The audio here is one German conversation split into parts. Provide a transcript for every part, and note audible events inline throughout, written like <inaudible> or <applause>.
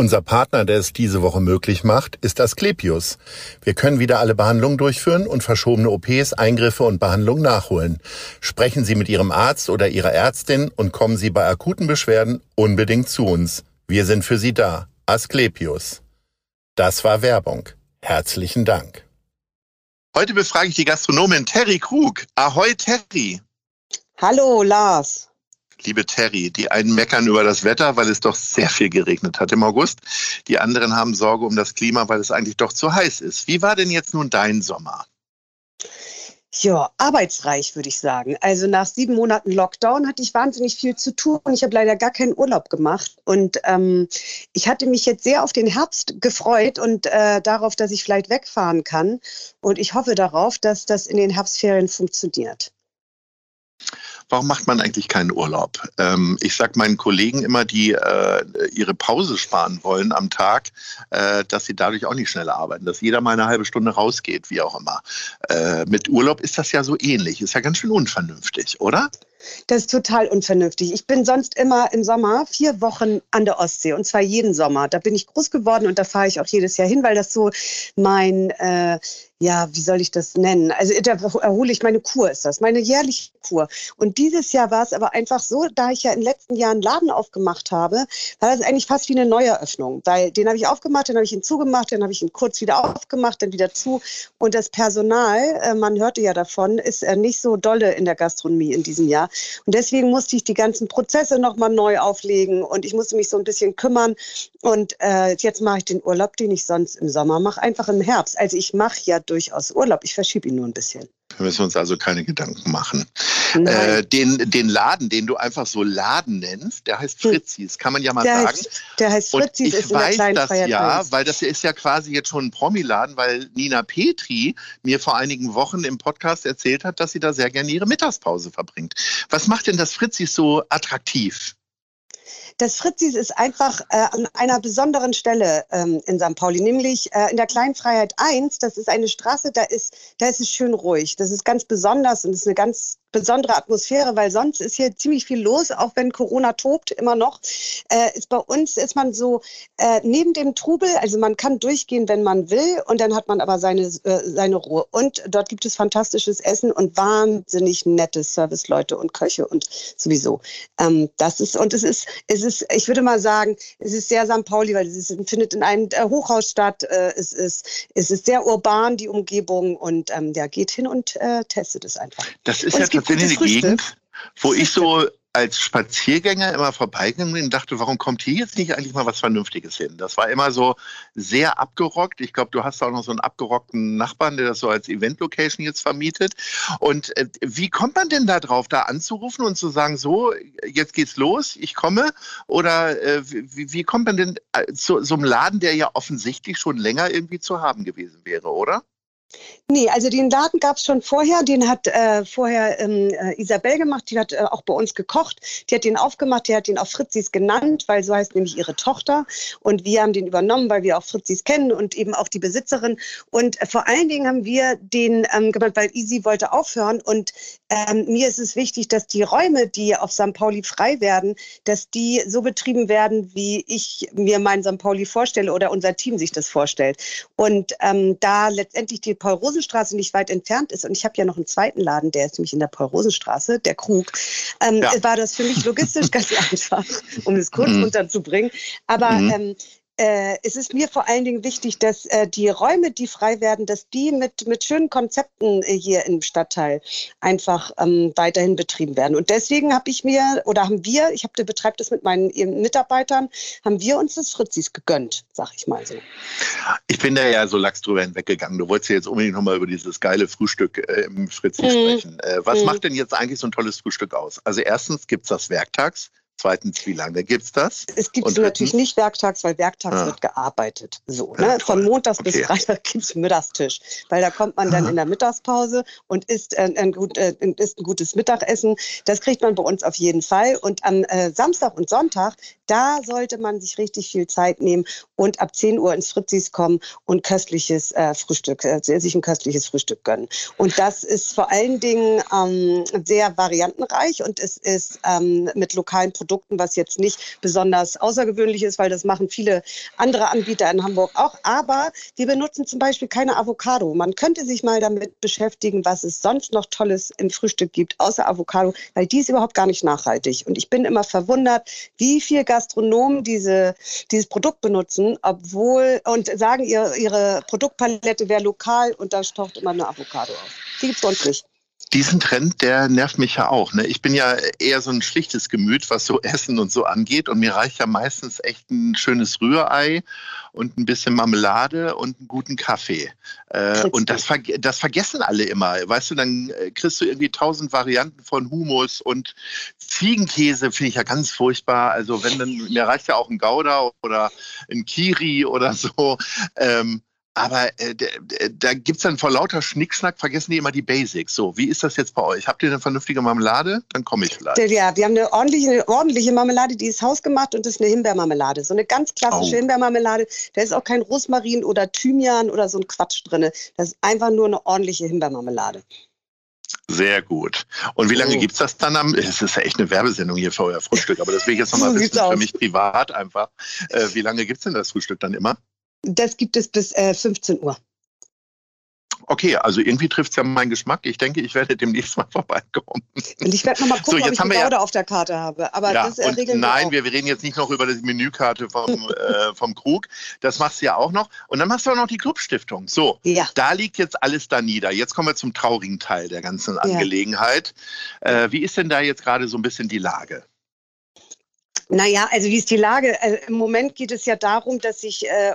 Unser Partner, der es diese Woche möglich macht, ist Asklepios. Wir können wieder alle Behandlungen durchführen und verschobene OPs, Eingriffe und Behandlungen nachholen. Sprechen Sie mit Ihrem Arzt oder Ihrer Ärztin und kommen Sie bei akuten Beschwerden unbedingt zu uns. Wir sind für Sie da. Asklepios. Das war Werbung. Herzlichen Dank. Heute befrage ich die Gastronomin Terry Krug. Ahoi Terry. Hallo Lars liebe Terry. Die einen meckern über das Wetter, weil es doch sehr viel geregnet hat im August. Die anderen haben Sorge um das Klima, weil es eigentlich doch zu heiß ist. Wie war denn jetzt nun dein Sommer? Ja, arbeitsreich würde ich sagen. Also nach sieben Monaten Lockdown hatte ich wahnsinnig viel zu tun. Ich habe leider gar keinen Urlaub gemacht. Und ähm, ich hatte mich jetzt sehr auf den Herbst gefreut und äh, darauf, dass ich vielleicht wegfahren kann. Und ich hoffe darauf, dass das in den Herbstferien funktioniert warum macht man eigentlich keinen Urlaub? Ähm, ich sage meinen Kollegen immer, die äh, ihre Pause sparen wollen am Tag, äh, dass sie dadurch auch nicht schneller arbeiten, dass jeder mal eine halbe Stunde rausgeht, wie auch immer. Äh, mit Urlaub ist das ja so ähnlich, ist ja ganz schön unvernünftig, oder? Das ist total unvernünftig. Ich bin sonst immer im Sommer vier Wochen an der Ostsee und zwar jeden Sommer. Da bin ich groß geworden und da fahre ich auch jedes Jahr hin, weil das so mein, äh, ja, wie soll ich das nennen? Also da erhole ich meine Kur, ist das, meine jährliche Kur. Und dieses Jahr war es aber einfach so, da ich ja in den letzten Jahren Laden aufgemacht habe, war das eigentlich fast wie eine Neueröffnung, weil den habe ich aufgemacht, dann habe ich ihn zugemacht, dann habe ich ihn kurz wieder aufgemacht, dann wieder zu. Und das Personal, äh, man hörte ja davon, ist äh, nicht so dolle in der Gastronomie in diesem Jahr. Und deswegen musste ich die ganzen Prozesse nochmal neu auflegen und ich musste mich so ein bisschen kümmern. Und äh, jetzt mache ich den Urlaub, den ich sonst im Sommer mache, einfach im Herbst. Also ich mache ja durchaus Urlaub. Ich verschiebe ihn nur ein bisschen. Wir müssen uns also keine Gedanken machen. Äh, den, den Laden, den du einfach so Laden nennst, der heißt hm. Fritzis, kann man ja mal der sagen. Heißt, der heißt Fritzis. Und ich weiß das ja, weil das ist ja quasi jetzt schon ein Promiladen, weil Nina Petri mir vor einigen Wochen im Podcast erzählt hat, dass sie da sehr gerne ihre Mittagspause verbringt. Was macht denn das Fritzis so attraktiv? Das Fritzis ist einfach äh, an einer besonderen Stelle ähm, in St. Pauli, nämlich äh, in der Kleinfreiheit 1. Das ist eine Straße, da ist, da ist es schön ruhig. Das ist ganz besonders und es ist eine ganz besondere Atmosphäre, weil sonst ist hier ziemlich viel los, auch wenn Corona tobt, immer noch. Äh, ist bei uns ist man so äh, neben dem Trubel, also man kann durchgehen, wenn man will, und dann hat man aber seine, äh, seine Ruhe. Und dort gibt es fantastisches Essen und wahnsinnig nette Serviceleute und Köche und sowieso. Ähm, das ist, und es ist, es ist, ich würde mal sagen, es ist sehr St. Pauli, weil es ist, findet in einem äh, Hochhaus statt. Äh, es, ist, es ist sehr urban, die Umgebung, und ähm, ja, geht hin und äh, testet es einfach. Das ist ja bin in eine Gegend, wo ich so als Spaziergänger immer vorbeigegangen und dachte, warum kommt hier jetzt nicht eigentlich mal was Vernünftiges hin? Das war immer so sehr abgerockt. Ich glaube, du hast auch noch so einen abgerockten Nachbarn, der das so als Event-Location jetzt vermietet. Und äh, wie kommt man denn da drauf, da anzurufen und zu sagen, so, jetzt geht's los, ich komme? Oder äh, wie, wie kommt man denn äh, zu so einem Laden, der ja offensichtlich schon länger irgendwie zu haben gewesen wäre, oder? Nee, also den Laden gab es schon vorher. Den hat äh, vorher ähm, äh, Isabel gemacht. Die hat äh, auch bei uns gekocht. Die hat den aufgemacht. Die hat den auch Fritzis genannt, weil so heißt nämlich ihre Tochter. Und wir haben den übernommen, weil wir auch Fritzis kennen und eben auch die Besitzerin. Und äh, vor allen Dingen haben wir den ähm, gemacht, weil Isi wollte aufhören. Und ähm, mir ist es wichtig, dass die Räume, die auf St. Pauli frei werden, dass die so betrieben werden, wie ich mir mein St. Pauli vorstelle oder unser Team sich das vorstellt. Und ähm, da letztendlich die Paul-Rosen-Straße nicht weit entfernt ist und ich habe ja noch einen zweiten Laden, der ist nämlich in der Paul-Rosen-Straße, der Krug, ähm, ja. war das für mich logistisch <laughs> ganz einfach, um es kurz mhm. unterzubringen. Aber mhm. Äh, es ist mir vor allen Dingen wichtig, dass äh, die Räume, die frei werden, dass die mit, mit schönen Konzepten äh, hier im Stadtteil einfach ähm, weiterhin betrieben werden. Und deswegen habe ich mir, oder haben wir, ich habe betreibe das mit meinen Mitarbeitern, haben wir uns das Fritzis gegönnt, sag ich mal so. Ich bin da ja so lax drüber hinweggegangen. Du wolltest ja jetzt unbedingt nochmal über dieses geile Frühstück äh, im Fritzis mhm. sprechen. Äh, was mhm. macht denn jetzt eigentlich so ein tolles Frühstück aus? Also erstens gibt es das werktags. Zweitens, wie lange gibt es das? Es gibt es natürlich nicht werktags, weil werktags ah. wird gearbeitet. So, ne? Ja, Von montags okay. bis Freitag <laughs> gibt es Mittagstisch. Weil da kommt man dann in der Mittagspause und isst, äh, ein, gut, äh, isst ein gutes Mittagessen. Das kriegt man bei uns auf jeden Fall. Und am äh, Samstag und Sonntag, da sollte man sich richtig viel Zeit nehmen und ab 10 Uhr ins Fritzis kommen und köstliches äh, Frühstück, äh, sich ein köstliches Frühstück gönnen. Und das ist vor allen Dingen ähm, sehr variantenreich und es ist ähm, mit lokalen Produkten Produkten, was jetzt nicht besonders außergewöhnlich ist, weil das machen viele andere Anbieter in Hamburg auch. Aber wir benutzen zum Beispiel keine Avocado. Man könnte sich mal damit beschäftigen, was es sonst noch Tolles im Frühstück gibt, außer Avocado, weil die ist überhaupt gar nicht nachhaltig. Und ich bin immer verwundert, wie viel Gastronomen diese, dieses Produkt benutzen, obwohl und sagen, ihr, ihre Produktpalette wäre lokal und da taucht immer eine Avocado auf. Die gibt es sonst nicht diesen Trend, der nervt mich ja auch. Ne? Ich bin ja eher so ein schlichtes Gemüt, was so <laughs> Essen und so angeht. Und mir reicht ja meistens echt ein schönes Rührei und ein bisschen Marmelade und einen guten Kaffee. Äh, und das, ver das vergessen alle immer. Weißt du, dann äh, kriegst du irgendwie tausend Varianten von Humus und Ziegenkäse finde ich ja ganz furchtbar. Also wenn dann, mir reicht ja auch ein Gouda oder ein Kiri oder <laughs> so. Ähm, aber äh, da gibt es dann vor lauter Schnickschnack, vergessen die immer die Basics. So, wie ist das jetzt bei euch? Habt ihr eine vernünftige Marmelade? Dann komme ich vielleicht. Ja, wir haben eine ordentliche, eine ordentliche Marmelade, die ist hausgemacht und das ist eine Himbeermarmelade. So eine ganz klassische oh. Himbeermarmelade. Da ist auch kein Rosmarin oder Thymian oder so ein Quatsch drin. Das ist einfach nur eine ordentliche Himbeermarmelade. Sehr gut. Und wie lange oh. gibt es das dann am? Es ist ja echt eine Werbesendung hier für euer Frühstück, aber das will ich jetzt nochmal <laughs> wissen für mich privat einfach. Äh, wie lange gibt es denn das Frühstück dann immer? Das gibt es bis äh, 15 Uhr. Okay, also irgendwie trifft es ja meinen Geschmack. Ich denke, ich werde demnächst mal <laughs> vorbeikommen. Und ich werde nochmal gucken, so, ob ich die Gouda ja, auf der Karte habe. Aber ja, das äh, regeln Nein, wir, wir, reden jetzt nicht noch über die Menükarte vom, <laughs> äh, vom Krug. Das machst du ja auch noch. Und dann machst du auch noch die Clubstiftung. So, ja. da liegt jetzt alles da nieder. Jetzt kommen wir zum traurigen Teil der ganzen Angelegenheit. Ja. Äh, wie ist denn da jetzt gerade so ein bisschen die Lage? Naja, also wie ist die Lage? Also Im Moment geht es ja darum, dass ich, äh,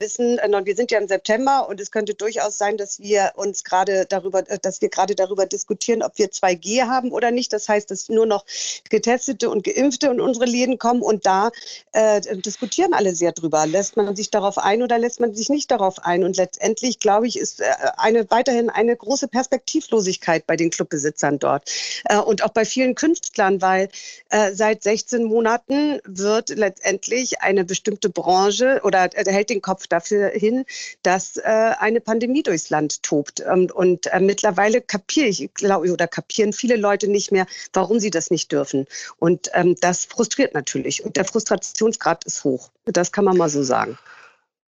wissen, äh, wir sind ja im September und es könnte durchaus sein, dass wir uns gerade darüber, äh, dass wir gerade darüber diskutieren, ob wir 2G haben oder nicht. Das heißt, dass nur noch Getestete und Geimpfte in unsere Läden kommen und da äh, diskutieren alle sehr drüber. Lässt man sich darauf ein oder lässt man sich nicht darauf ein? Und letztendlich, glaube ich, ist äh, eine, weiterhin eine große Perspektivlosigkeit bei den Clubbesitzern dort äh, und auch bei vielen Künstlern, weil äh, seit 16 Monaten wird letztendlich eine bestimmte Branche oder hält den Kopf dafür hin, dass äh, eine Pandemie durchs Land tobt. Ähm, und äh, mittlerweile kapiere ich, glaube oder kapieren viele Leute nicht mehr, warum sie das nicht dürfen. Und ähm, das frustriert natürlich. Und der Frustrationsgrad ist hoch. Das kann man mal so sagen.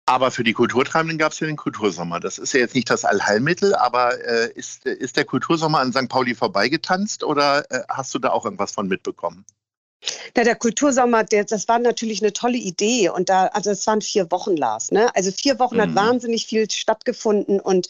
Aber für die Kulturtreibenden gab es ja den Kultursommer. Das ist ja jetzt nicht das Allheilmittel, aber äh, ist, ist der Kultursommer an St. Pauli vorbeigetanzt oder äh, hast du da auch irgendwas von mitbekommen? Ja, der Kultursommer, der, das war natürlich eine tolle Idee. Und da, also es waren vier Wochen, Lars. Ne? Also vier Wochen mhm. hat wahnsinnig viel stattgefunden. Und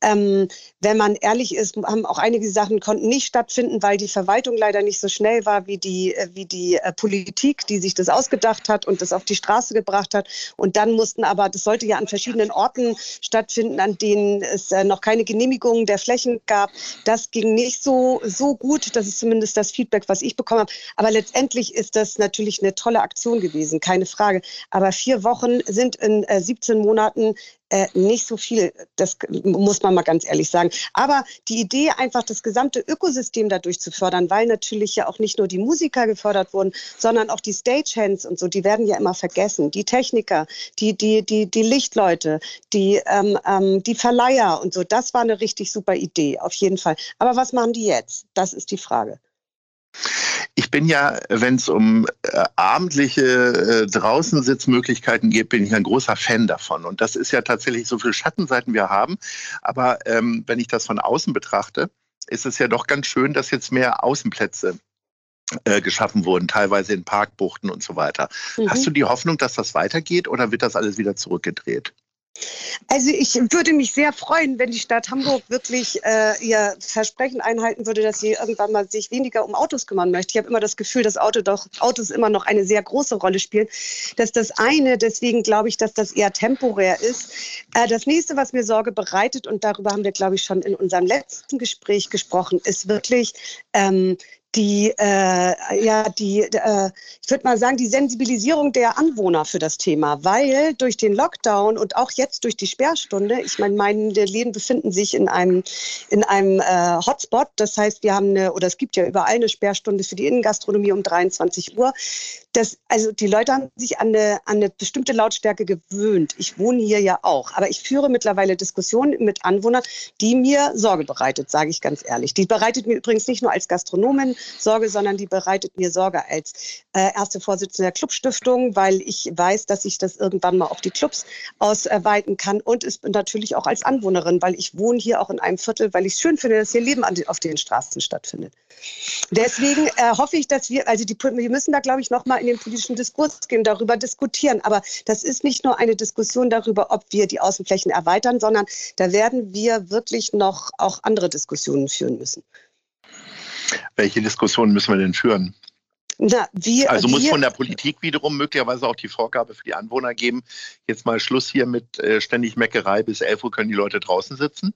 ähm, wenn man ehrlich ist, haben auch einige Sachen konnten nicht stattfinden, weil die Verwaltung leider nicht so schnell war wie die, äh, wie die äh, Politik, die sich das ausgedacht hat und das auf die Straße gebracht hat. Und dann mussten aber, das sollte ja an verschiedenen Orten stattfinden, an denen es äh, noch keine Genehmigungen der Flächen gab. Das ging nicht so, so gut. Das ist zumindest das Feedback, was ich bekommen habe. Aber letztendlich letztendlich ist das natürlich eine tolle Aktion gewesen, keine Frage. Aber vier Wochen sind in äh, 17 Monaten äh, nicht so viel. Das muss man mal ganz ehrlich sagen. Aber die Idee, einfach das gesamte Ökosystem dadurch zu fördern, weil natürlich ja auch nicht nur die Musiker gefördert wurden, sondern auch die Stagehands und so, die werden ja immer vergessen. Die Techniker, die, die, die, die Lichtleute, die, ähm, ähm, die Verleiher und so. Das war eine richtig super Idee, auf jeden Fall. Aber was machen die jetzt? Das ist die Frage. Ich bin ja, wenn es um äh, abendliche äh, Draußensitzmöglichkeiten geht, bin ich ein großer Fan davon. Und das ist ja tatsächlich so viele Schattenseiten wir haben. Aber ähm, wenn ich das von außen betrachte, ist es ja doch ganz schön, dass jetzt mehr Außenplätze äh, geschaffen wurden, teilweise in Parkbuchten und so weiter. Mhm. Hast du die Hoffnung, dass das weitergeht oder wird das alles wieder zurückgedreht? Also ich würde mich sehr freuen, wenn die Stadt Hamburg wirklich äh, ihr Versprechen einhalten würde, dass sie irgendwann mal sich weniger um Autos kümmern möchte. Ich habe immer das Gefühl, dass Auto doch, Autos immer noch eine sehr große Rolle spielen. Das ist das eine, deswegen glaube ich, dass das eher temporär ist. Äh, das nächste, was mir Sorge bereitet, und darüber haben wir, glaube ich, schon in unserem letzten Gespräch gesprochen, ist wirklich ähm, die, äh, ja, die, äh, ich würde mal sagen, die Sensibilisierung der Anwohner für das Thema, weil durch den Lockdown und auch jetzt durch die Sperrstunde, ich meine, meine Läden befinden sich in einem, in einem äh, Hotspot, das heißt, wir haben eine, oder es gibt ja überall eine Sperrstunde für die Innengastronomie um 23 Uhr das, also die Leute haben sich an eine, an eine bestimmte Lautstärke gewöhnt. Ich wohne hier ja auch, aber ich führe mittlerweile Diskussionen mit Anwohnern, die mir Sorge bereitet, sage ich ganz ehrlich. Die bereitet mir übrigens nicht nur als Gastronomin Sorge, sondern die bereitet mir Sorge als äh, erste Vorsitzende der Clubstiftung, weil ich weiß, dass ich das irgendwann mal auf die Clubs ausweiten kann und es natürlich auch als Anwohnerin, weil ich wohne hier auch in einem Viertel, weil ich es schön finde, dass hier Leben auf den Straßen stattfindet. Deswegen äh, hoffe ich, dass wir, also die, wir müssen da, glaube ich, noch mal in den politischen Diskurs gehen, darüber diskutieren. Aber das ist nicht nur eine Diskussion darüber, ob wir die Außenflächen erweitern, sondern da werden wir wirklich noch auch andere Diskussionen führen müssen. Welche Diskussionen müssen wir denn führen? Na, wir, also muss wir, von der Politik wiederum möglicherweise auch die Vorgabe für die Anwohner geben, jetzt mal Schluss hier mit äh, ständig Meckerei, bis 11 Uhr können die Leute draußen sitzen?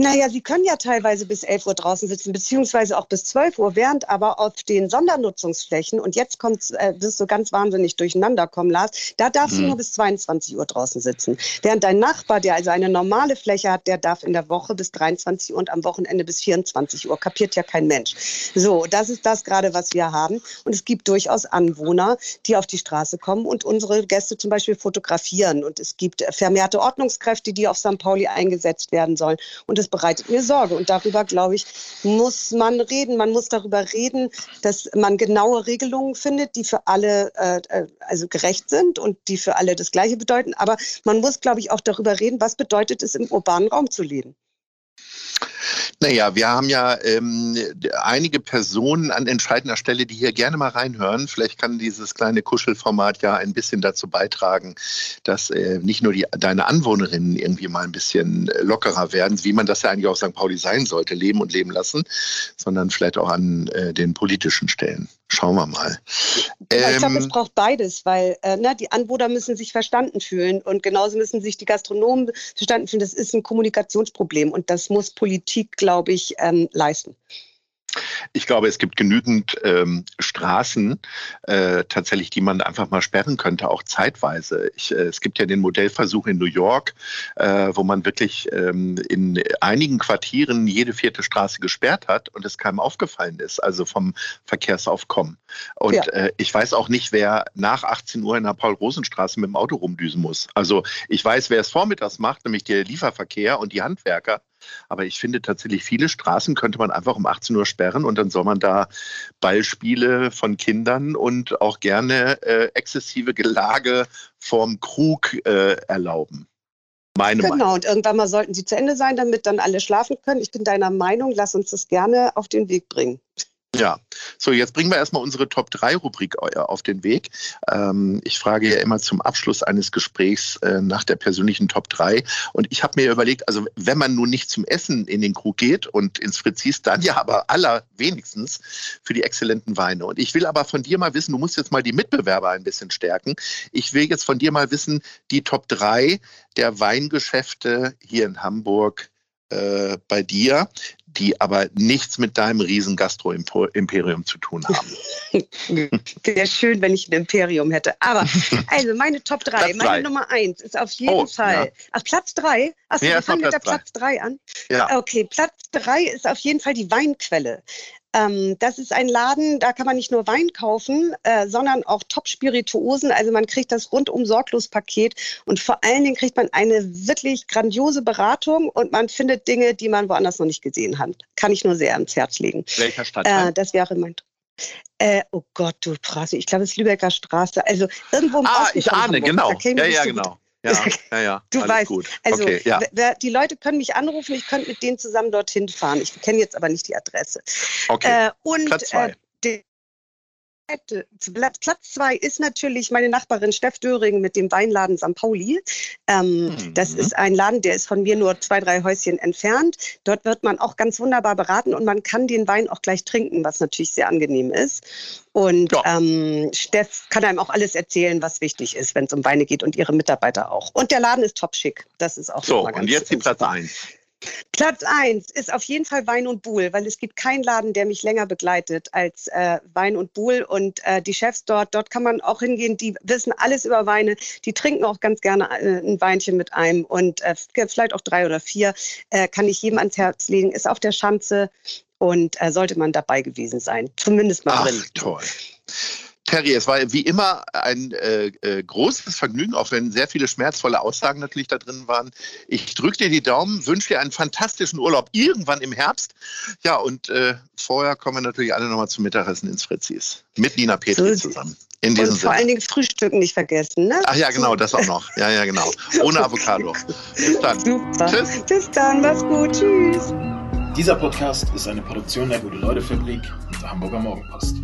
Naja, sie können ja teilweise bis 11 Uhr draußen sitzen, beziehungsweise auch bis 12 Uhr, während aber auf den Sondernutzungsflächen, und jetzt kommt, äh, wirst du ganz wahnsinnig durcheinander kommen, Lars, da darfst mhm. du nur bis 22 Uhr draußen sitzen. Während dein Nachbar, der also eine normale Fläche hat, der darf in der Woche bis 23 Uhr und am Wochenende bis 24 Uhr. Kapiert ja kein Mensch. So, das ist das gerade, was wir haben. Und es gibt durchaus Anwohner, die auf die Straße kommen und unsere Gäste zum Beispiel fotografieren. Und es gibt vermehrte Ordnungskräfte, die auf St. Pauli eingesetzt werden sollen. Und es bereitet mir Sorge. Und darüber, glaube ich, muss man reden. Man muss darüber reden, dass man genaue Regelungen findet, die für alle äh, äh, also gerecht sind und die für alle das Gleiche bedeuten. Aber man muss, glaube ich, auch darüber reden, was bedeutet es, im urbanen Raum zu leben. Naja, wir haben ja ähm, einige Personen an entscheidender Stelle, die hier gerne mal reinhören. Vielleicht kann dieses kleine Kuschelformat ja ein bisschen dazu beitragen, dass äh, nicht nur die, deine Anwohnerinnen irgendwie mal ein bisschen lockerer werden, wie man das ja eigentlich auf St. Pauli sein sollte, leben und leben lassen, sondern vielleicht auch an äh, den politischen Stellen. Schauen wir mal. Ähm, ich glaube, es braucht beides, weil äh, ne, die Anwohner müssen sich verstanden fühlen und genauso müssen sich die Gastronomen verstanden fühlen. Das ist ein Kommunikationsproblem und das muss Politik, glaube ich, ähm, leisten. Ich glaube, es gibt genügend ähm, Straßen äh, tatsächlich, die man einfach mal sperren könnte, auch zeitweise. Ich, äh, es gibt ja den Modellversuch in New York, äh, wo man wirklich ähm, in einigen Quartieren jede vierte Straße gesperrt hat und es keinem aufgefallen ist, also vom Verkehrsaufkommen. Und ja. Äh, ich weiß auch nicht, wer nach 18 Uhr in der Paul-Rosen-Straße mit dem Auto rumdüsen muss. Also ich weiß, wer es vormittags macht, nämlich der Lieferverkehr und die Handwerker. Aber ich finde tatsächlich, viele Straßen könnte man einfach um 18 Uhr sperren und dann soll man da Ballspiele von Kindern und auch gerne äh, exzessive Gelage vorm Krug äh, erlauben. Meine genau, Meinung. und irgendwann mal sollten sie zu Ende sein, damit dann alle schlafen können. Ich bin deiner Meinung, lass uns das gerne auf den Weg bringen. Ja, so jetzt bringen wir erstmal unsere Top 3 Rubrik äh, auf den Weg. Ähm, ich frage ja immer zum Abschluss eines Gesprächs äh, nach der persönlichen Top 3 und ich habe mir überlegt, also wenn man nun nicht zum Essen in den Krug geht und ins Fritzis, dann ja aber allerwenigstens für die exzellenten Weine. Und ich will aber von dir mal wissen, du musst jetzt mal die Mitbewerber ein bisschen stärken. Ich will jetzt von dir mal wissen, die Top 3 der Weingeschäfte hier in Hamburg äh, bei dir, die aber nichts mit deinem riesen Gastro-Imperium zu tun haben. <laughs> Wäre schön, wenn ich ein Imperium hätte. Aber <laughs> also meine Top 3, meine drei. Nummer 1 ist auf jeden oh, Fall. Ja. Ach, Platz 3? Achso, ja, wir fangen mit der Platz 3 an. Ja. Okay, Platz 3 ist auf jeden Fall die Weinquelle. Ähm, das ist ein Laden, da kann man nicht nur Wein kaufen, äh, sondern auch Top-Spirituosen. Also man kriegt das rundum sorglos Paket und vor allen Dingen kriegt man eine wirklich grandiose Beratung und man findet Dinge, die man woanders noch nicht gesehen hat. Kann ich nur sehr ans Herz legen. Welcher Stadtteil? Äh, das wäre mein äh, oh Gott, du Straße, ich glaube, es ist Lübecker Straße. Also irgendwo im Ah, Osten ich ahne, Hamburg. genau. Ja, ja, genau. Ja, <laughs> ja, ja. Du alles weißt, gut. also okay, ja. wer, die Leute können mich anrufen, ich könnte mit denen zusammen dorthin fahren. Ich kenne jetzt aber nicht die Adresse. Okay. Äh, und Platz zwei. Äh, Platz zwei ist natürlich meine Nachbarin Steff Döring mit dem Weinladen St. Pauli. Ähm, Mhm. Das ist ein Laden, der ist von mir nur zwei, drei Häuschen entfernt. Dort wird man auch ganz wunderbar beraten und man kann den Wein auch gleich trinken, was natürlich sehr angenehm ist. Und Ja. ähm, Steff kann einem auch alles erzählen, was wichtig ist, wenn es um Weine geht und ihre Mitarbeiter auch. Und der Laden ist top schick. Das ist auch so, und jetzt die Platz eins. Platz eins ist auf jeden Fall Wein und Buhl, weil es gibt keinen Laden, der mich länger begleitet als äh, Wein und Buhl. Und äh, die Chefs dort, dort kann man auch hingehen, die wissen alles über Weine, die trinken auch ganz gerne äh, ein Weinchen mit einem und äh, vielleicht auch drei oder vier. Äh, kann ich jedem ans Herz legen, ist auf der Schanze und äh, sollte man dabei gewesen sein. Zumindest mal Ach, drin. toll. Terry, es war wie immer ein äh, äh, großes Vergnügen, auch wenn sehr viele schmerzvolle Aussagen natürlich da drin waren. Ich drücke dir die Daumen, wünsche dir einen fantastischen Urlaub irgendwann im Herbst. Ja, und äh, vorher kommen wir natürlich alle nochmal zum Mittagessen ins Fritzis. Mit Nina Petri So zusammen. In diesem Und vor allen Sinne. Dingen Frühstücken nicht vergessen. Ne? Ach ja, genau, das auch noch. Ja, ja, genau. Ohne Avocado. Bis dann. Super. Tschüss. Bis dann, mach's gut. Tschüss. Dieser Podcast ist eine Produktion der Gute-Leute-Fabrik und der Hamburger Morgenpost.